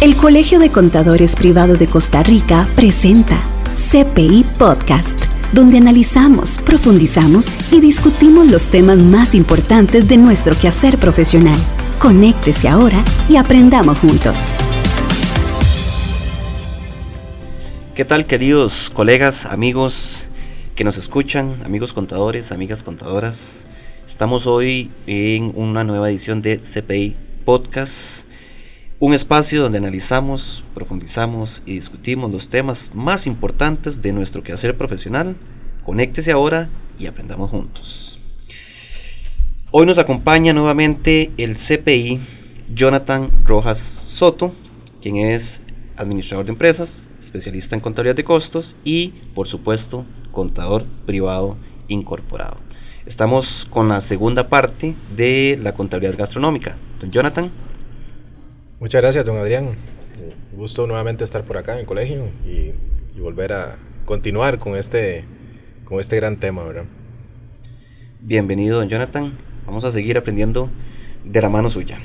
El Colegio de Contadores Privado de Costa Rica presenta CPI Podcast, donde analizamos, profundizamos y discutimos los temas más importantes de nuestro quehacer profesional. Conéctese ahora y aprendamos juntos. ¿Qué tal queridos colegas, amigos que nos escuchan, amigos contadores, amigas contadoras? Estamos hoy en una nueva edición de CPI Podcast un espacio donde analizamos, profundizamos y discutimos los temas más importantes de nuestro quehacer profesional. Conéctese ahora y aprendamos juntos. Hoy nos acompaña nuevamente el CPI Jonathan Rojas Soto, quien es administrador de empresas, especialista en contabilidad de costos y, por supuesto, contador privado incorporado. Estamos con la segunda parte de la contabilidad gastronómica. Don Jonathan. Muchas gracias, don Adrián. Gusto nuevamente estar por acá en el colegio y, volver a continuar con este, con este gran tema, ¿verdad? Bienvenido, don Jonathan. Vamos a seguir aprendiendo de la mano suya.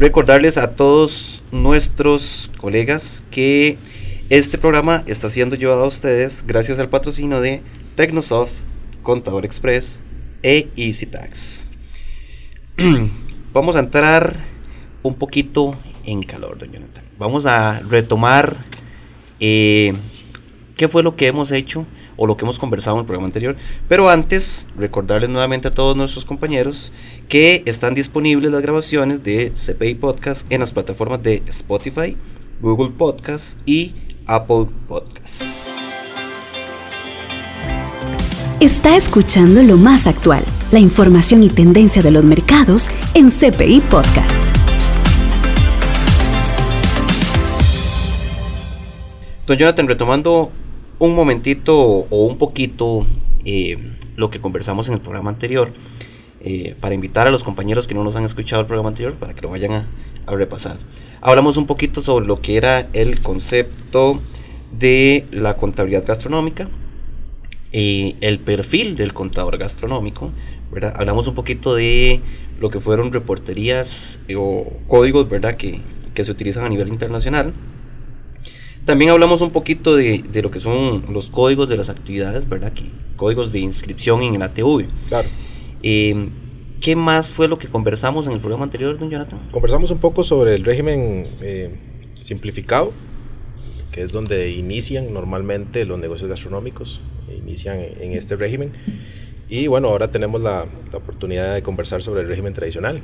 Recordarles a todos nuestros colegas que este programa está siendo llevado a ustedes gracias al patrocinio de Tecnosoft, Contador Express e EasyTax. Vamos a entrar un poquito en calor, don Jonathan. Vamos a retomar eh, qué fue lo que hemos hecho o lo que hemos conversado en el programa anterior. Pero antes, recordarles nuevamente a todos nuestros compañeros que están disponibles las grabaciones de CPI Podcast en las plataformas de Spotify, Google Podcast y Apple Podcast. Está escuchando lo más actual, la información y tendencia de los mercados en CPI Podcast. Don Jonathan, retomando un momentito o un poquito eh, lo que conversamos en el programa anterior, eh, para invitar a los compañeros que no nos han escuchado el programa anterior para que lo vayan a, repasar. Hablamos un poquito sobre lo que era el concepto de la contabilidad gastronómica, y el perfil del contador gastronómico, ¿verdad? Hablamos un poquito de lo que fueron reporterías o códigos, ¿verdad? Que, que se utilizan a nivel internacional. También hablamos un poquito de, de, lo que son los códigos de las actividades, ¿verdad? Que, códigos de inscripción en el ATV. Claro. Eh, ¿Qué más fue lo que conversamos en el programa anterior, don Jonathan? Conversamos un poco sobre el régimen eh, simplificado, que es donde inician normalmente los negocios gastronómicos, inician en este régimen. Y bueno, ahora tenemos la, la oportunidad de conversar sobre el régimen tradicional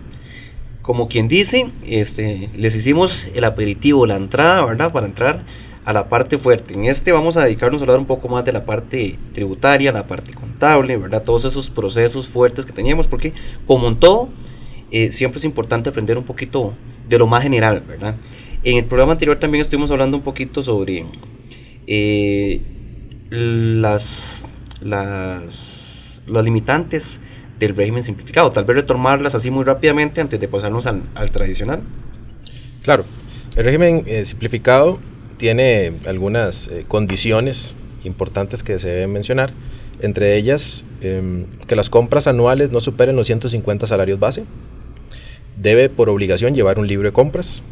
como quien dice, este, les hicimos el aperitivo, la entrada, ¿verdad? Para entrar a la parte fuerte. En este vamos a dedicarnos a hablar un poco más de la parte tributaria, la parte contable, ¿verdad? Todos esos procesos fuertes que teníamos, porque como en todo, eh, siempre es importante aprender un poquito de lo más general, ¿verdad? En el programa anterior también estuvimos hablando un poquito sobre eh, las, las, las limitantes del régimen simplificado. Tal vez retomarlas así muy rápidamente antes de pasarnos al, tradicional. Claro, el régimen eh, simplificado tiene algunas eh, condiciones importantes que se deben mencionar, entre ellas em, que las compras anuales no superen los 150 salarios base, debe por obligación llevar un libro de compras,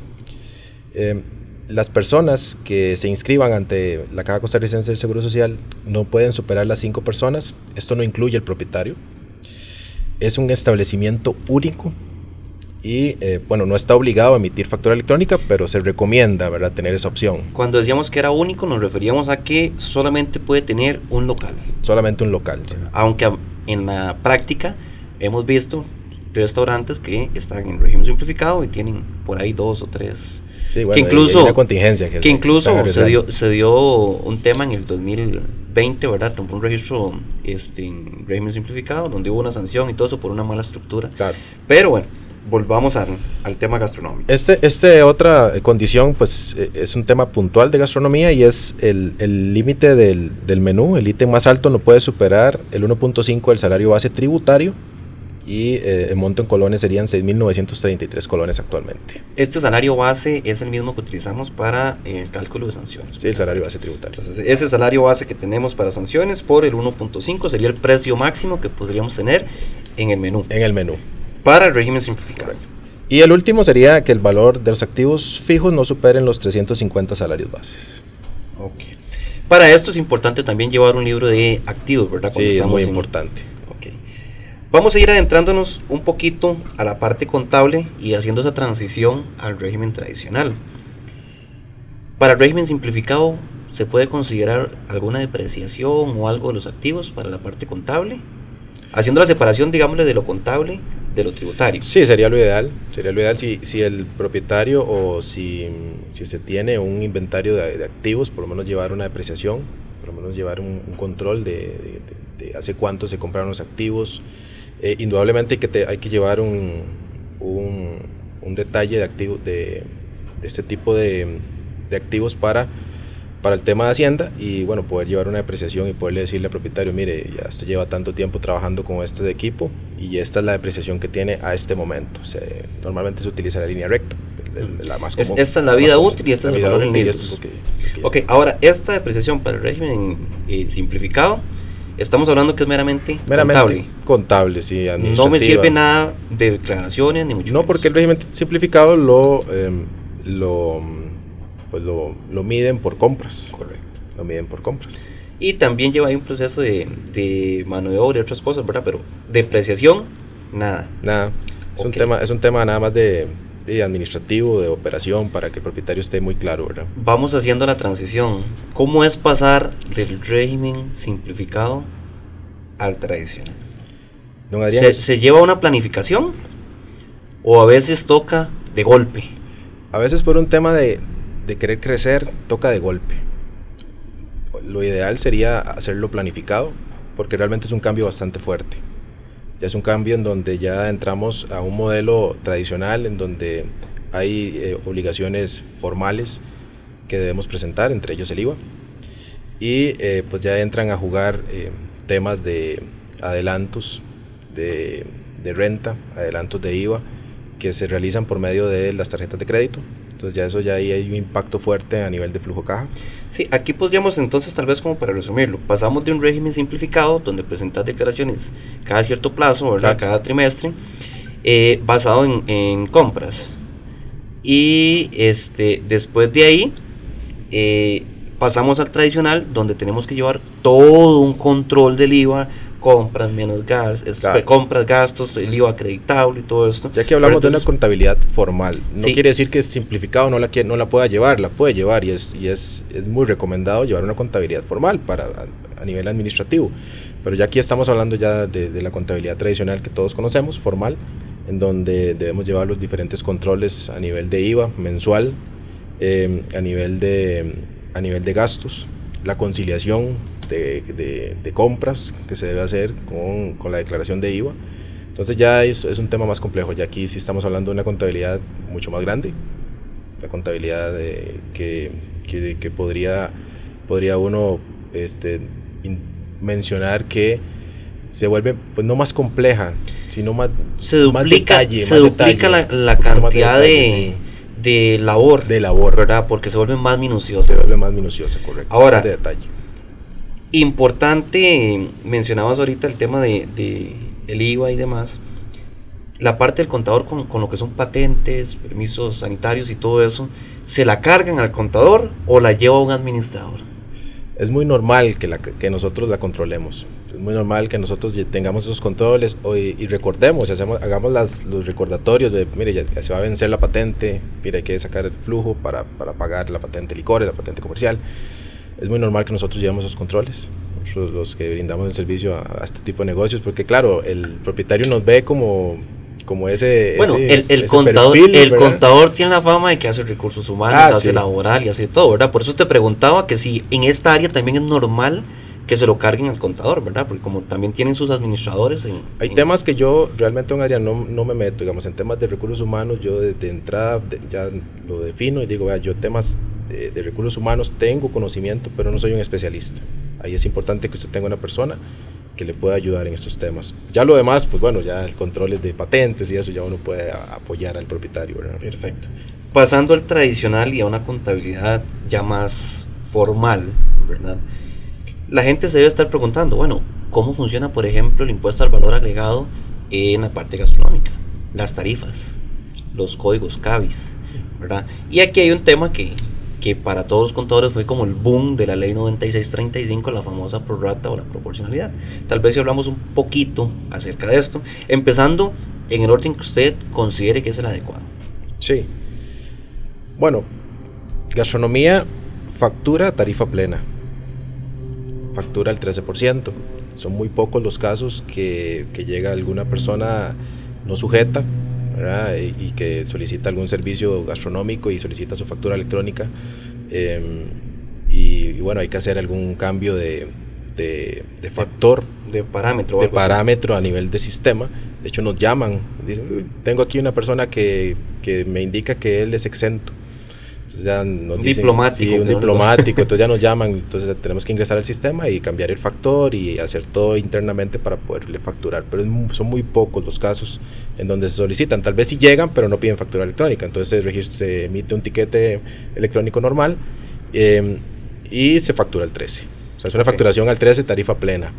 em, las personas que se inscriban ante la Caja Costarricense del Seguro Social no pueden superar las 5 personas, esto no incluye el propietario, es un establecimiento único y eh, bueno, no está obligado a emitir factura electrónica, pero se recomienda, ¿verdad?, tener esa opción. Cuando decíamos que era único, nos referíamos a que solamente puede tener un local. Solamente un local. Aunque en la práctica hemos visto restaurantes que están en régimen simplificado y tienen por ahí dos o tres. Sí, bueno, que incluso, hay una contingencia que, que incluso se dio, se dio un tema en el 2020, ¿verdad? Tomó un registro este, en régimen simplificado donde hubo una sanción y todo eso por una mala estructura. Claro. Pero bueno, volvamos al, al, tema gastronómico. Este, este otra condición, pues e, es un tema puntual de gastronomía y es el límite del, del menú. El ítem más alto no puede superar el 1.5 del salario base tributario y eh, el monto en colones serían 6.933 colones actualmente. Este salario base es el mismo que utilizamos para el cálculo de sanciones. Sí, el salario base tributario. Entonces, ese salario base que tenemos para sanciones por el 1.5 sería el precio máximo que podríamos tener en el menú. En el menú. Para el régimen simplificado. Y el último sería que el valor de los activos fijos no superen los 350 salarios bases. Ok. Para esto es importante también llevar un libro de activos, ¿verdad? sí, es muy importante. Ok. Vamos a ir adentrándonos un poquito a la parte contable y haciendo esa transición al régimen tradicional. Para el régimen simplificado, ¿se puede considerar alguna depreciación o algo de los activos para la parte contable? Haciendo la separación, digámosle, de lo contable de lo tributario. Sí, sería lo ideal. Sería lo ideal si, si el propietario o si, si se tiene un inventario de, activos, por lo menos llevar una depreciación, por lo menos llevar un, control de, hace cuánto se compraron los activos. Eh, indudablemente que hay que llevar un, un, detalle de activos de, este tipo de activos para para el tema de Hacienda y bueno, poder llevar una depreciación y poderle decirle al propietario, mire, ya usted lleva tanto tiempo trabajando con este equipo y esta es la depreciación que tiene a este momento. normalmente se utiliza la línea recta. La más esta es la vida útil y esta es el valor en libros. ok, ahora, esta depreciación para el régimen eh, simplificado, estamos hablando que es meramente, meramente contable. Contable, sí, No me sirve nada de declaraciones ni mucho No, porque el régimen simplificado lo... Em, lo pues lo, lo miden por compras. Correcto. Lo miden por compras. Y también lleva ahí un proceso de, de mano de obra y otras cosas, ¿verdad? Pero depreciación, nada. Nada. Es, un, tema, es un tema nada más de, de, administrativo, de operación, para que el propietario esté muy claro, ¿verdad? Vamos haciendo la transición. ¿Cómo es pasar del régimen simplificado al tradicional? Don Adrián, ¿Se, ¿Se lleva una planificación o a veces toca de golpe? A veces por un tema de, de querer crecer toca de golpe. Lo ideal sería hacerlo planificado, porque realmente es un cambio bastante fuerte. Ya es un cambio en donde ya entramos a un modelo tradicional, en donde hay eh, obligaciones formales que debemos presentar, entre ellos el IVA. Y eh, pues ya entran a jugar eh, temas de adelantos de, de renta, adelantos de IVA, que se realizan por medio de las tarjetas de crédito entonces ya eso ya ahí hay un impacto fuerte a nivel de flujo caja. Sí, aquí podríamos entonces tal vez como para resumirlo, pasamos de un régimen simplificado donde presentas declaraciones cada cierto plazo, ¿verdad? Cada trimestre, eh, basado en, en, compras. Y este, después de ahí eh, pasamos al tradicional donde tenemos que llevar todo un control del IVA compras menos gas, compras, gastos, el IVA acreditable y todo esto. Ya que hablamos de una contabilidad formal, no quiere decir que es simplificado no la, no la pueda llevar, la puede llevar y es, y es, es muy recomendado llevar una contabilidad formal para, a, nivel administrativo. Pero ya aquí estamos hablando ya de, la contabilidad tradicional que todos conocemos, formal, en donde debemos llevar los diferentes controles a nivel de IVA mensual, eh, a, nivel de, a nivel de gastos, la conciliación de, de, compras que se debe hacer con, con, la declaración de IVA. Entonces ya es, es, un tema más complejo, ya aquí sí estamos hablando de una contabilidad mucho más grande, la contabilidad de, que, que, que, podría, podría uno este, mencionar que se vuelve pues no más compleja, sino más, se duplica, se duplica la, la cantidad de, de, labor, de labor, ¿verdad? Porque se vuelve más minuciosa. Se vuelve más minuciosa, correcto. Ahora, de detalle Importante, mencionabas ahorita el tema de, de el IVA y demás. La parte del contador con, con, lo que son patentes, permisos sanitarios y todo eso, ¿se la cargan al contador o la lleva un administrador? Es muy normal que, la, que nosotros la controlemos. Es muy normal que nosotros tengamos esos controles y, recordemos, hacemos, hagamos las, los recordatorios de, mire, ya, se va a vencer la patente, mire, hay que sacar el flujo para, para pagar la patente licores, la patente comercial es muy normal que nosotros llevemos esos controles, nosotros los que brindamos el servicio a, este tipo de negocios, porque claro, el propietario nos ve como como ese bueno el, el contador el contador tiene la fama de que hace recursos humanos ah, hace laboral y hace todo verdad por eso te preguntaba que si en esta área también es normal que se lo carguen al contador, ¿verdad? Porque como también tienen sus administradores. Hay temas que yo realmente en área no, no, me meto, digamos, en temas de recursos humanos, yo de, entrada ya lo defino y digo, vea, yo temas de, recursos humanos tengo conocimiento, pero no soy un especialista. Ahí es importante que usted tenga una persona que le pueda ayudar en estos temas. Ya lo demás, pues bueno, ya el control de patentes y eso ya uno puede apoyar al propietario. ¿verdad? Perfecto. Pasando al tradicional y a una contabilidad ya más formal, ¿verdad? La gente se debe estar preguntando, bueno, ¿cómo funciona, por ejemplo, el impuesto al valor agregado en la parte gastronómica? Las tarifas. los códigos CABIS, ¿verdad? Y aquí hay un tema que, que para todos los contadores fue como el boom de la ley 9635, la famosa prorata o la proporcionalidad. Tal vez si hablamos un poquito acerca de esto, empezando en el orden que usted considere que es el adecuado. Sí. Bueno, gastronomía factura tarifa plena. Factura el 13%. Son muy pocos los casos que, que llega alguna persona no sujeta y, que solicita algún servicio gastronómico y solicita su factura electrónica. Em, y, bueno, hay que hacer algún cambio de, de, factor. De parámetro. De parámetro a nivel de sistema. De hecho, nos llaman. Dicen, tengo aquí una persona que, que me indica que él es exento entonces ya nos dicen, diplomático. un diplomático, entonces ya nos llaman, entonces tenemos que ingresar al sistema y cambiar el factor y hacer todo internamente para poderle facturar. Pero son muy pocos los casos en donde se solicitan. Tal vez sí llegan, pero no piden factura electrónica. Entonces se, emite un tiquete electrónico normal em, y se factura el 13. O sea, es una facturación al 13, tarifa plena.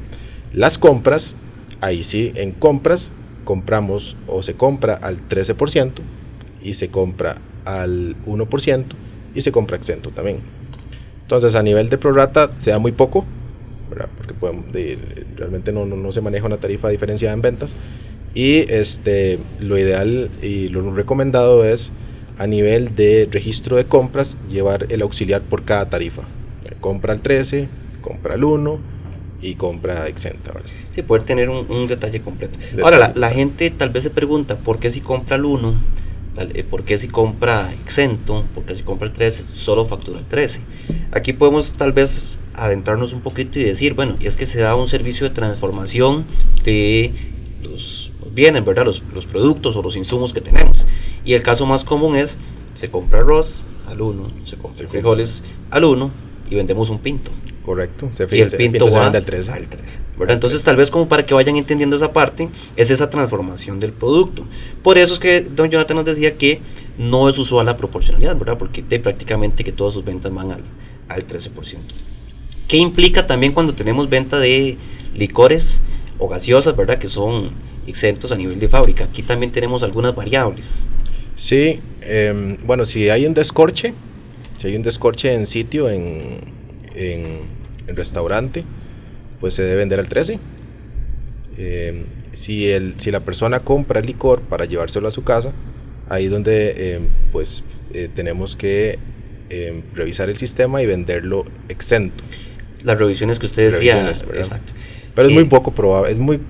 Las compras, ahí sí, en compras compramos o se compra al 13% y se compra al 1% y se compra exento también. Entonces a nivel de prorata se da muy poco, porque podemos, realmente no, no, se maneja una tarifa diferenciada en ventas. Y este, lo ideal y lo recomendado es a nivel de registro de compras llevar el auxiliar por cada tarifa. Compra al 13, compra al 1 y compra exenta. ¿verdad? Sí, poder tener un, detalle completo. Ahora, la, la, gente tal vez se pregunta, ¿por qué si compra al 1 eh, ¿Por qué si compra exento? ¿Por qué si compra el 13? Solo factura el 13. Aquí podemos tal vez adentrarnos un poquito y decir, bueno, es que se da un servicio de transformación de los bienes, ¿verdad? Los, los productos o los insumos que tenemos. Y el caso más común es, se compra arroz al 1, se compra frijoles al 1 y vendemos un pinto. Correcto. Se y el pinto, va al 3. Entonces, tal vez como para que vayan entendiendo esa parte, es esa transformación del producto. Por eso es que don Jonathan nos decía que no es usual la proporcionalidad, ¿verdad? Porque de prácticamente que todas sus ventas van al, al 13%. ¿Qué implica también cuando tenemos venta de licores o gaseosas, ¿verdad? Que son exentos a nivel de fábrica. Aquí también tenemos algunas variables. Sí, em, bueno, si hay un descorche, si hay un descorche en sitio, en, en, restaurante, pues se debe vender al 13. Eh, si, el, si la persona compra el licor para llevárselo a su casa, ahí donde eh, pues eh, tenemos que revisar el sistema y venderlo exento. Las revisiones que usted decía. Exacto. Pero es muy poco probable, es muy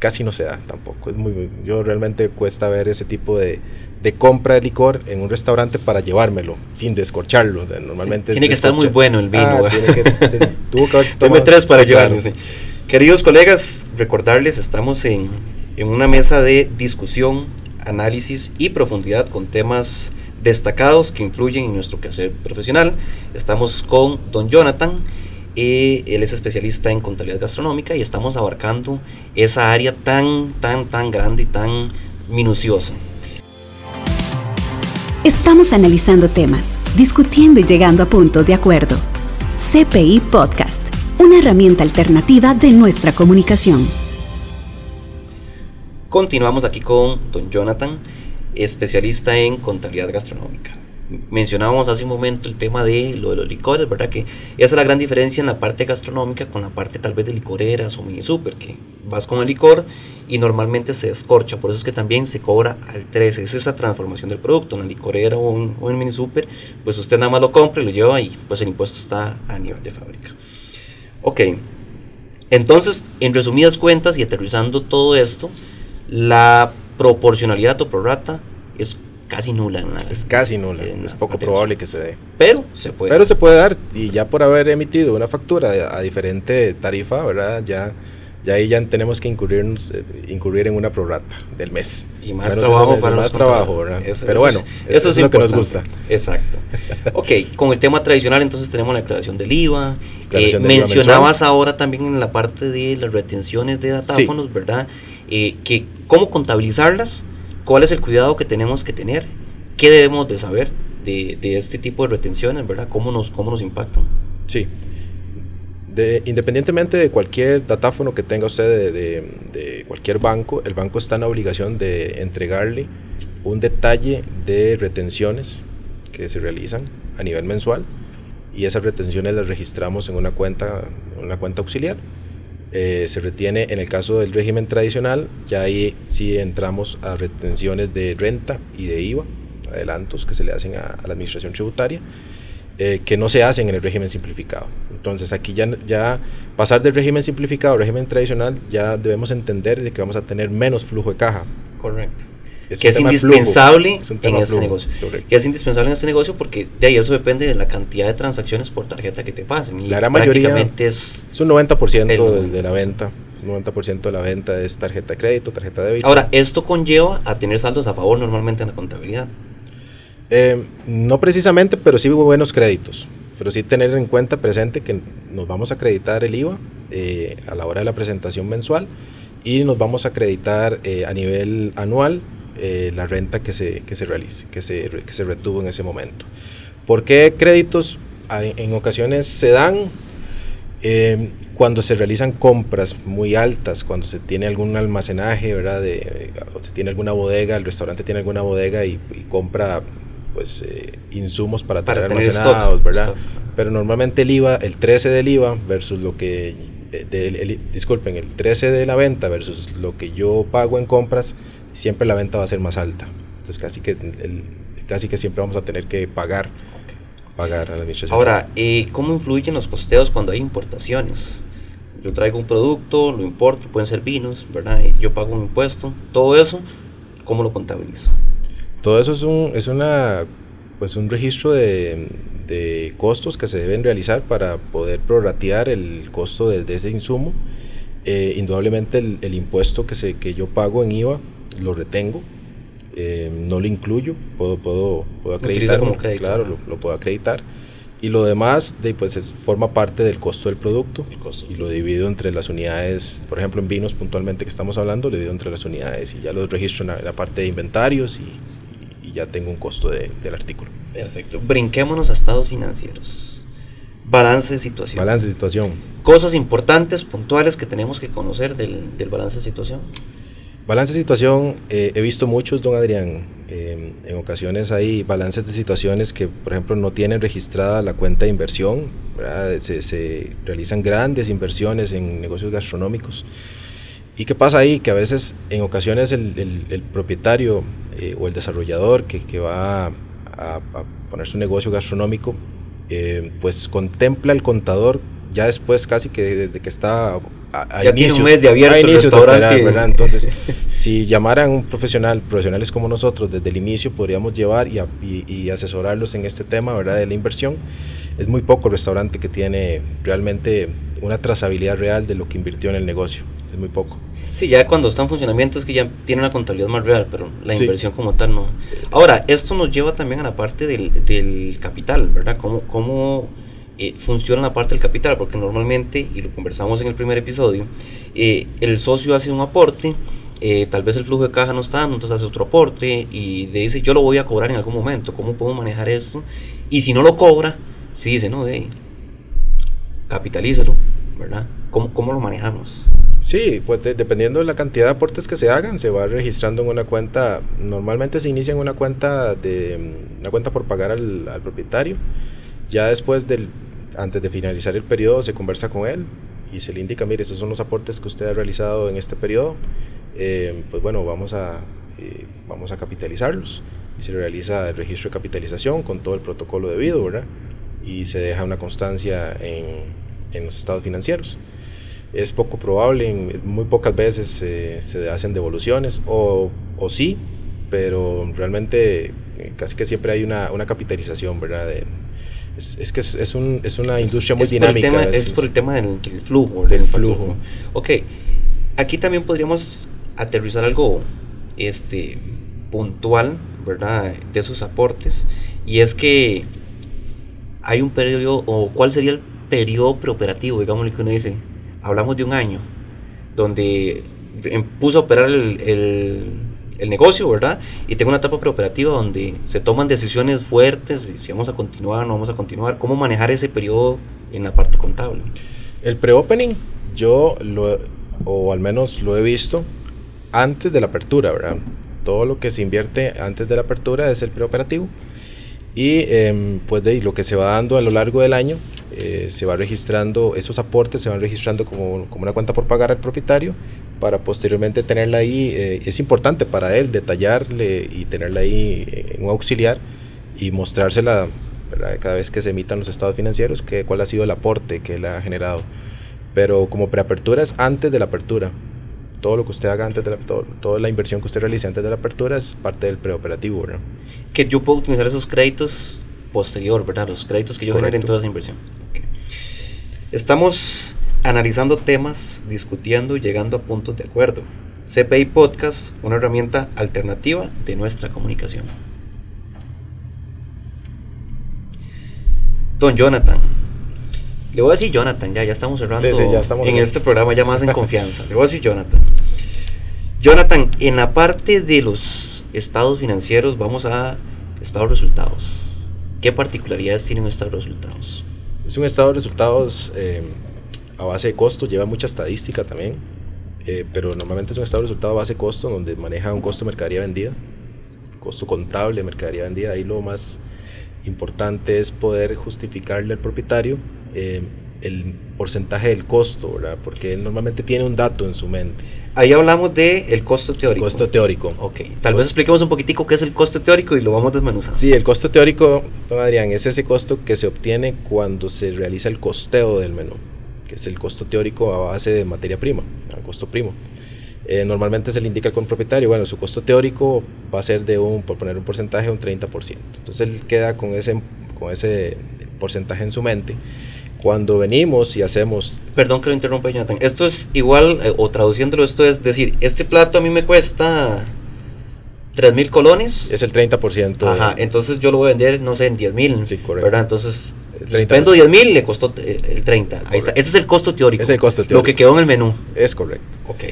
casi no se da tampoco. Es muy, yo realmente cuesta ver ese tipo de, de compra de licor en un restaurante para llevármelo sin descorcharlo. Normalmente tiene que estar muy bueno el vino. Ah, tiene que, tuvo que haber tres para llevarlo. Queridos colegas, recordarles estamos en, en una mesa de discusión, análisis y profundidad con temas destacados que influyen en nuestro quehacer profesional. Estamos con don Jonathan y él es especialista en contabilidad gastronómica y estamos abarcando esa área tan, tan, tan grande y tan minuciosa. Estamos analizando temas, discutiendo y llegando a puntos de acuerdo. CPI Podcast, una herramienta alternativa de nuestra comunicación. Continuamos aquí con don Jonathan, especialista en contabilidad gastronómica mencionábamos hace un momento el tema de lo de los licores, ¿verdad? Que esa es la gran diferencia en la parte gastronómica con la parte tal vez de licoreras o mini super, que vas con el licor y normalmente se escorcha, por eso es que también se cobra al 13, es esa transformación del producto, en la licorera o en, o en mini super, pues usted nada más lo compra y lo lleva y pues el impuesto está a nivel de fábrica. Ok, entonces en resumidas cuentas y aterrizando todo esto, la proporcionalidad o prorata es casi nula. es casi nula, es poco probable que se dé. Pero se puede. Pero se puede dar y ya por haber emitido una factura a, diferente tarifa, ¿verdad? Ya, ya ahí ya tenemos que incurrir, eh, incurrir en una prorata del mes. Y más trabajo para más trabajo, ¿verdad? Pero bueno, eso, es, lo que nos gusta. Exacto. ok, con el tema tradicional entonces tenemos la declaración del IVA. Eh, mencionabas ahora también en la parte de las retenciones de datáfonos, ¿verdad? Eh, que cómo contabilizarlas cuál es el cuidado que tenemos que tener, qué debemos de saber de, de este tipo de retenciones, ¿verdad? ¿Cómo nos, cómo nos impactan? Sí. De, independientemente de cualquier datáfono que tenga usted de, de, cualquier banco, el banco está en la obligación de entregarle un detalle de retenciones que se realizan a nivel mensual y esas retenciones las registramos en una cuenta, una cuenta auxiliar. Eh, se retiene en el caso del régimen tradicional, ya ahí sí entramos a retenciones de renta y de IVA, adelantos que se le hacen a, la administración tributaria, eh, que no se hacen en el régimen simplificado. Entonces aquí ya, ya pasar del régimen simplificado al régimen tradicional ya debemos entender de que vamos a tener menos flujo de caja. Correcto que es indispensable en este negocio. Que es indispensable en este negocio porque de ahí eso depende de la cantidad de transacciones por tarjeta que te pasen. la gran mayoría es, es un 90% de, la venta. Un 90% de la venta es tarjeta de crédito, tarjeta de débito. Ahora, esto conlleva a tener saldos a favor normalmente en la contabilidad. Eh, no precisamente, pero sí buenos créditos. Pero sí tener en cuenta presente que nos vamos a acreditar el IVA eh, a la hora de la presentación mensual y nos vamos a acreditar eh, a nivel anual eh, la renta que se, que se realice, que se, que se retuvo en ese momento. ¿Por qué créditos en ocasiones se dan? Eh, cuando se realizan compras muy altas, cuando se tiene algún almacenaje, ¿verdad? De, o se tiene alguna bodega, el restaurante tiene alguna bodega y, compra pues eh, insumos para, tener almacenados, ¿verdad? Pero normalmente el IVA, el 13 del IVA versus lo que, disculpen, el 13 de la venta versus lo que yo pago en compras, siempre la venta va a ser más alta. Entonces casi que, casi que siempre vamos a tener que pagar, pagar a la administración. Ahora, eh, ¿cómo influyen los costeos cuando hay importaciones? Yo traigo un producto, lo importo, pueden ser vinos, ¿verdad? Yo pago un impuesto, todo eso, ¿cómo lo contabilizo? Todo eso es un, es una, pues un registro de, de costos que se deben realizar para poder prorratear el costo de, ese insumo. Eh, indudablemente el, el, impuesto que, se, que yo pago en IVA lo retengo, eh, no lo incluyo, puedo, puedo, puedo acreditar, claro, lo, puedo acreditar. Y lo demás de, pues, es, forma parte del costo del producto y lo divido entre las unidades, por ejemplo en vinos puntualmente que estamos hablando, lo divido entre las unidades y ya lo registro en la, parte de inventarios y, y, ya tengo un costo de, del artículo. Perfecto. Brinquémonos a estados financieros. Balance de situación. Balance de situación. Cosas importantes, puntuales que tenemos que conocer del, del balance de situación. Balance de situación, eh, he visto muchos, don Adrián. Eh, en ocasiones hay balances de situaciones que, por ejemplo, no tienen registrada la cuenta de inversión. Se, realizan grandes inversiones en negocios gastronómicos. ¿Y qué pasa ahí? Que a veces, en ocasiones, el, propietario eh, o el desarrollador que, que va a, a, poner su negocio gastronómico, pues contempla el contador ya después casi que desde que está a, ya tiene un mes de abierto el restaurante. Entonces, si llamaran un profesional, profesionales como nosotros, desde el inicio podríamos llevar y, y, asesorarlos en este tema, ¿verdad? De la inversión. Es muy poco el restaurante que tiene realmente una trazabilidad real de lo que invirtió en el negocio. Es muy poco. Sí, ya cuando está en funcionamiento es que ya tiene una contabilidad más real, pero la inversión como tal no. Ahora, esto nos lleva también a la parte del, del capital, ¿verdad? ¿Cómo, cómo eh, funciona la parte del capital, porque normalmente, y lo conversamos en el primer episodio, eh, el socio hace un aporte, eh, tal vez el flujo de caja no está dando, entonces hace otro aporte y dice yo lo voy a cobrar en algún momento, ¿cómo puedo manejar esto? Y si no lo cobra, si dice, no, de capitalízalo, ¿verdad? ¿Cómo, ¿Cómo, lo manejamos? Sí, pues dependiendo de la cantidad de aportes que se hagan, se va registrando en una cuenta, normalmente se inicia en una cuenta de una cuenta por pagar al, al propietario ya después del, antes de finalizar el periodo, se conversa con él y se le indica, mire, esos son los aportes que usted ha realizado en este periodo, eh, pues bueno, vamos a, eh, vamos a capitalizarlos. Y se realiza el registro de capitalización con todo el protocolo debido, ¿verdad? Y se deja una constancia en, en los estados financieros. Es poco probable, muy pocas veces se hacen devoluciones, o, o sí, pero realmente eh, casi que siempre hay una, una capitalización, ¿verdad? De, es, que es, un, es, una industria muy dinámica. es por el tema del, flujo. Del flujo. Ok, aquí también podríamos aterrizar algo este, puntual, ¿verdad? De esos aportes. Y es que hay un periodo, o cuál sería el periodo preoperativo, digamos lo que uno dice. Hablamos de un año, donde puso a operar el el negocio, ¿verdad? Y tengo una etapa preoperativa donde se toman decisiones fuertes, si vamos a continuar o no vamos a continuar, cómo manejar ese periodo en la parte contable. El pre-opening, yo lo, o al menos lo he visto antes de la apertura, ¿verdad? Todo lo que se invierte antes de la apertura es el preoperativo. Y em, pues de lo que se va dando a lo largo del año, eh, se va registrando, esos aportes se van registrando como, como, una cuenta por pagar al propietario para posteriormente tenerla ahí. Eh, es importante para él detallarle y tenerla ahí en un auxiliar y mostrársela cada vez que se emitan los estados financieros, que, cuál ha sido el aporte que él ha generado. Pero como preapertura es antes de la apertura. Todo lo que usted haga antes de la, toda la inversión que usted realice antes de la apertura es parte del preoperativo, ¿verdad? Que yo puedo utilizar esos créditos posterior, ¿verdad? Los créditos que yo genere en toda esa inversión. Estamos analizando temas, discutiendo y llegando a puntos de acuerdo. CPI Podcast, una herramienta alternativa de nuestra comunicación. Don Jonathan. Le voy a decir Jonathan, ya, ya estamos cerrando en este programa ya más en confianza. Le voy a decir Jonathan. Jonathan, en la parte de los estados financieros vamos a estados resultados. ¿Qué particularidades tiene un estado de resultados? Es un estado de resultados eh, a base de costo, lleva mucha estadística también, eh, pero normalmente es un estado de resultados a base de costo donde maneja un costo de mercadería vendida, costo contable de mercadería vendida, ahí lo más importante es poder justificarle al propietario eh, el porcentaje del costo, ¿verdad? Porque él normalmente tiene un dato en su mente. Ahí hablamos de el costo teórico. Costo teórico. Ok. Tal vez expliquemos un poquitico qué es el costo teórico y lo vamos desmenuzando. Sí, el costo teórico, don Adrián, es ese costo que se obtiene cuando se realiza el costeo del menú, que es el costo teórico a base de materia prima, el costo primo. Eh, normalmente se le indica al propietario, bueno, su costo teórico va a ser de un, por poner un porcentaje, un 30%. Entonces él queda con ese, con ese porcentaje en su mente. Cuando venimos y hacemos... Perdón que lo interrumpa, Jonathan. Esto es igual, eh, o traduciéndolo, esto es decir, este plato a mí me cuesta 3 mil colones. Es el 30%. Ajá, entonces yo lo voy a vender, no sé, en 10 mil. Sí, correcto. ¿verdad? Entonces, vendo 10 mil, le costó eh, el 30. Ahí está. Ese es el costo teórico. Es el costo teórico. Lo que quedó en el menú. Es correcto. Ok.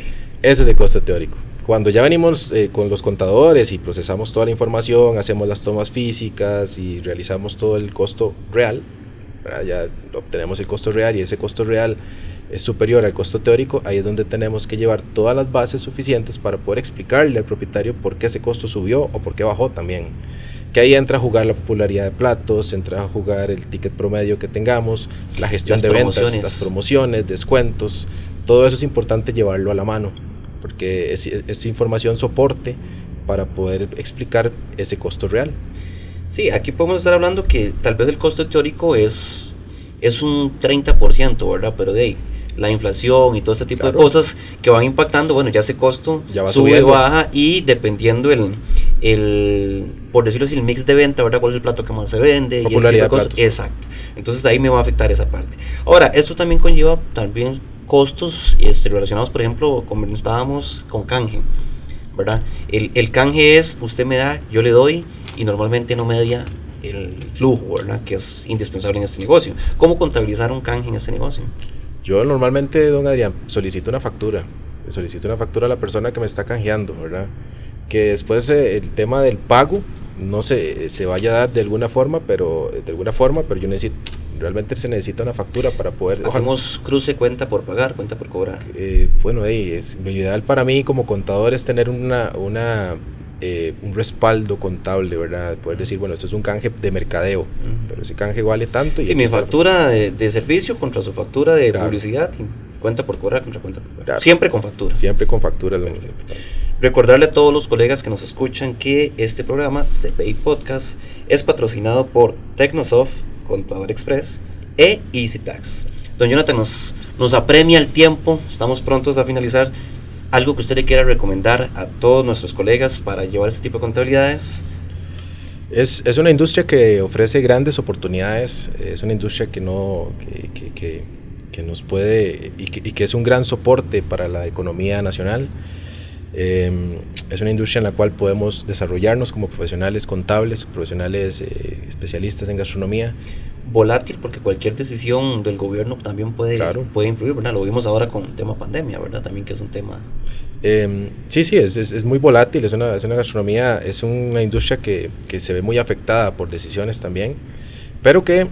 Ese es el costo teórico. Cuando ya venimos eh, con los contadores y procesamos toda la información, hacemos las tomas físicas y realizamos todo el costo real, ya obtenemos el costo real y ese costo real es superior al costo teórico, ahí es donde tenemos que llevar todas las bases suficientes para poder explicarle al propietario por qué ese costo subió o por qué bajó también. Que ahí entra a jugar la popularidad de platos, entra a jugar el ticket promedio que tengamos, la gestión de ventas, las promociones, descuentos, todo eso es importante llevarlo a la mano porque es, es información soporte para poder explicar ese costo real. Sí, aquí podemos estar hablando que tal vez el costo teórico es, es un 30%, ¿verdad? Pero de ahí, la inflación y todo este tipo de cosas que van impactando, bueno, ya ese costo ya va sube, baja y dependiendo el, el, por decirlo así, el mix de venta, ¿verdad? ¿Cuál es el plato que más se vende? Popularidad y cosas. Exacto. Entonces ahí me va a afectar esa parte. Ahora, esto también conlleva también costos este, relacionados, por ejemplo, como estábamos con canje, ¿verdad? El, el, canje es, usted me da, yo le doy, y normalmente no media el flujo, ¿verdad? Que es indispensable en este negocio. ¿Cómo contabilizar un canje en este negocio? Yo normalmente, don Adrián, solicito una factura. solicito una factura a la persona que me está canjeando, ¿verdad? Que después eh, el tema del pago no se, se vaya a dar de alguna forma, pero de alguna forma, pero yo necesito realmente se necesita una factura para poder... Hacemos cruce cuenta por pagar, cuenta por cobrar. Eh, bueno, es, lo ideal para mí como contador es tener una, una, eh, un respaldo contable, ¿verdad? Poder decir, bueno, esto es un canje de mercadeo, pero ese canje vale tanto. Y sí, mi factura de, servicio contra su factura de publicidad, cuenta por cobrar contra cuenta por pagar. Siempre con factura. Siempre con factura. Recordarle a todos los colegas que nos escuchan que este programa, CPI Podcast, es patrocinado por Tecnosoft Contador Express e EasyTax. Don Jonathan, nos, nos apremia el tiempo, estamos prontos a finalizar. ¿Algo que usted le quiera recomendar a todos nuestros colegas para llevar este tipo de contabilidades? Es, es una industria que ofrece grandes oportunidades, es una industria que, no, que, que, que, nos puede y, y que, es un gran soporte para la economía nacional. Em, es una industria en la cual podemos desarrollarnos como profesionales contables, profesionales eh, especialistas en gastronomía. Volátil porque cualquier decisión del gobierno también puede, puede influir, ¿verdad? Lo vimos ahora con el tema pandemia, ¿verdad? También que es un tema... Em, sí, sí, es, es, muy volátil, es una, es una gastronomía, es una industria que, que, se ve muy afectada por decisiones también, pero que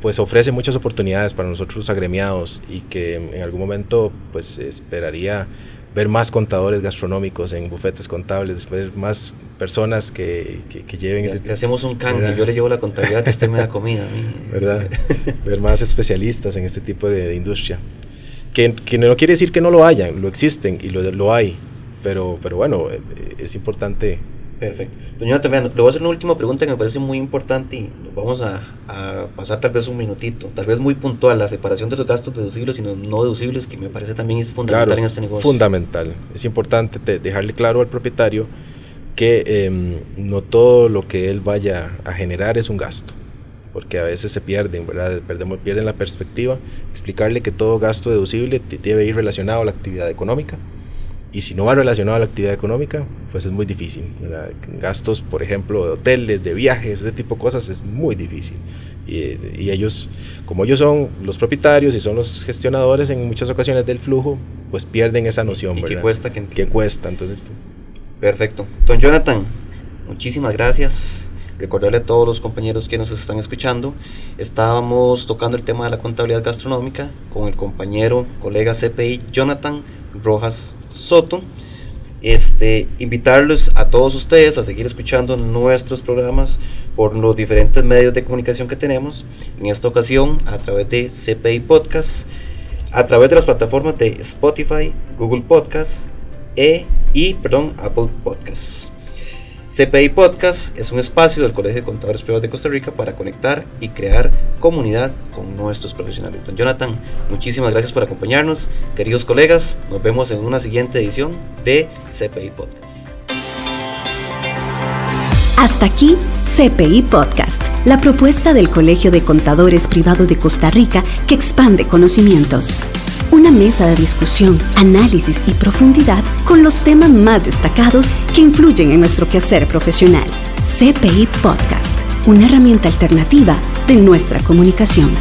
pues ofrece muchas oportunidades para nosotros agremiados y que en algún momento pues esperaría ver más contadores gastronómicos en bufetes contables, ver más personas que, que, lleven... ese, hacemos un canje, yo le llevo la contabilidad y usted me da comida a. ¿Verdad? ver más especialistas en este tipo de, industria. Que, que, no quiere decir que no lo hayan, lo existen y lo, lo hay, pero, pero bueno, eh, es importante Perfecto. Doña también, le voy a hacer una última pregunta que me parece muy importante y nos vamos a, a, pasar tal vez un minutito, tal vez muy puntual, la separación de los gastos deducibles y no, no deducibles, que me parece también es fundamental en este negocio. Fundamental. Es importante dejarle claro al propietario que em, no todo lo que él vaya a generar es un gasto, porque a veces se pierden, ¿verdad? Perdemos, pierden la perspectiva. Explicarle que todo gasto deducible debe ir relacionado a la actividad económica y si no va relacionado a la actividad económica, pues es muy difícil. Gastos, por ejemplo, de hoteles, de viajes, ese tipo de cosas es muy difícil. Y, ellos, como ellos son los propietarios y son los gestionadores en muchas ocasiones del flujo, pues pierden esa noción. ¿Y, qué cuesta? Que, ¿Qué cuesta? Entonces, Perfecto. Don Jonathan, muchísimas gracias. Recordarle a todos los compañeros que nos están escuchando, estábamos tocando el tema de la contabilidad gastronómica con el compañero, colega CPI Jonathan Rojas Soto. Este, invitarlos a todos ustedes a seguir escuchando nuestros programas por los diferentes medios de comunicación que tenemos. En esta ocasión, a través de CPI Podcast, a través de las plataformas de Spotify, Google Podcast e, y perdón, Apple Podcasts. CPI Podcast es un espacio del Colegio de Contadores Privados de Costa Rica para conectar y crear comunidad con nuestros profesionales. Don Jonathan, muchísimas gracias por acompañarnos. Queridos colegas, nos vemos en una siguiente edición de CPI Podcast. Hasta aquí CPI Podcast, la propuesta del Colegio de Contadores Privados de Costa Rica que expande conocimientos. Una mesa de discusión, análisis y profundidad con los temas más destacados que influyen en nuestro quehacer profesional. CPI Podcast, una herramienta alternativa de nuestra comunicación.